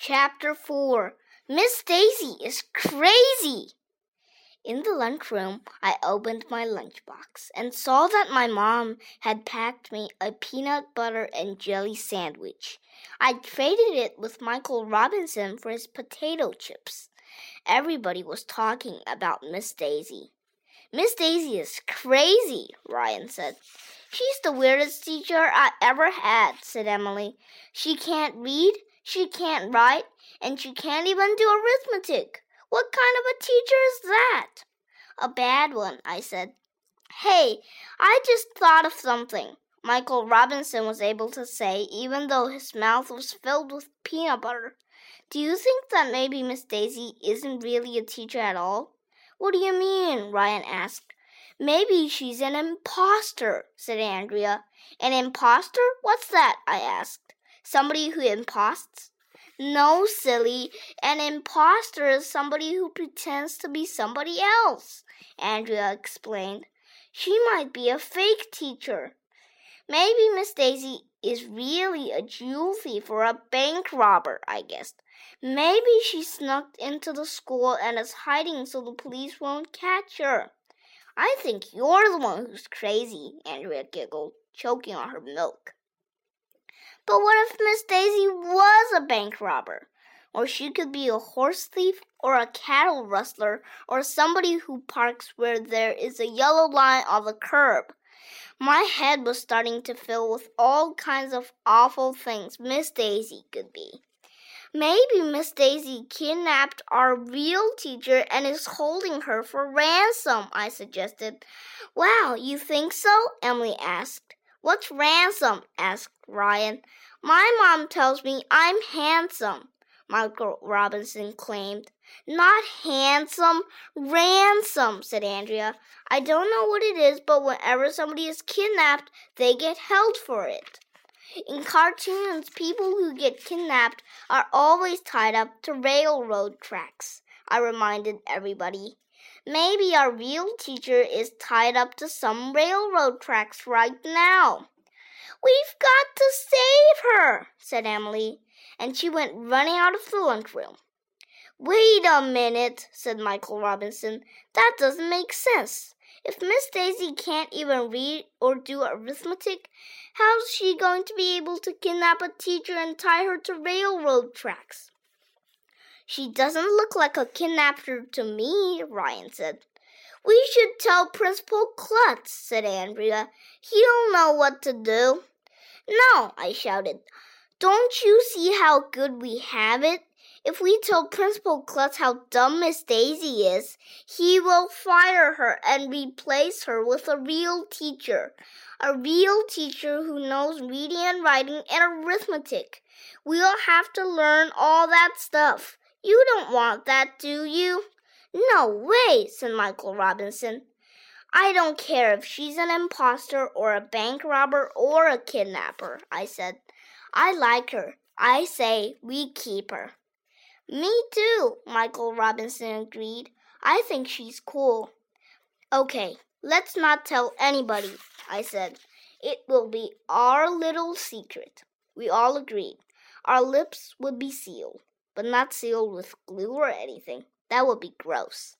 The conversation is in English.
Chapter 4 Miss Daisy is crazy! In the lunchroom, I opened my lunchbox and saw that my mom had packed me a peanut butter and jelly sandwich. I traded it with Michael Robinson for his potato chips. Everybody was talking about Miss Daisy. Miss Daisy is crazy, Ryan said. She's the weirdest teacher I ever had, said Emily. She can't read, she can't write, and she can't even do arithmetic. What kind of a teacher is that? A bad one, I said. Hey, I just thought of something. Michael Robinson was able to say, even though his mouth was filled with peanut butter. Do you think that maybe Miss Daisy isn't really a teacher at all? What do you mean? Ryan asked. Maybe she's an impostor, said Andrea. An impostor? What's that? I asked. Somebody who imposts? No, silly. An impostor is somebody who pretends to be somebody else, Andrea explained. She might be a fake teacher. Maybe Miss Daisy is really a jewel thief or a bank robber, I guessed. Maybe she snuck into the school and is hiding so the police won't catch her. I think you're the one who's crazy, Andrea giggled, choking on her milk. But what if Miss Daisy was a bank robber? Or she could be a horse thief, or a cattle rustler, or somebody who parks where there is a yellow line on the curb. My head was starting to fill with all kinds of awful things Miss Daisy could be. Maybe Miss Daisy kidnapped our real teacher and is holding her for ransom, I suggested. Wow, you think so? Emily asked. What's ransom? asked Ryan. My mom tells me I'm handsome, Michael Robinson claimed. Not handsome, ransom, said Andrea. I don't know what it is, but whenever somebody is kidnapped, they get held for it. In cartoons, people who get kidnapped are always tied up to railroad tracks, I reminded everybody. Maybe our real teacher is tied up to some railroad tracks right now. We've got to save her, said Emily, and she went running out of the lunchroom. Wait a minute, said Michael Robinson. That doesn't make sense. If Miss Daisy can't even read or do arithmetic, how's she going to be able to kidnap a teacher and tie her to railroad tracks? She doesn't look like a kidnapper to me, Ryan said. We should tell Principal Klutz, said Andrea. He'll know what to do. No, I shouted. Don't you see how good we have it? If we tell Principal Klutz how dumb Miss Daisy is, he will fire her and replace her with a real teacher. A real teacher who knows reading and writing and arithmetic. We'll have to learn all that stuff. You don't want that, do you? No way, said Michael Robinson. I don't care if she's an impostor or a bank robber or a kidnapper, I said. I like her. I say we keep her. Me too, Michael Robinson agreed. I think she's cool. Okay, let's not tell anybody, I said. It will be our little secret. We all agreed. Our lips would be sealed but not sealed with glue or anything. That would be gross.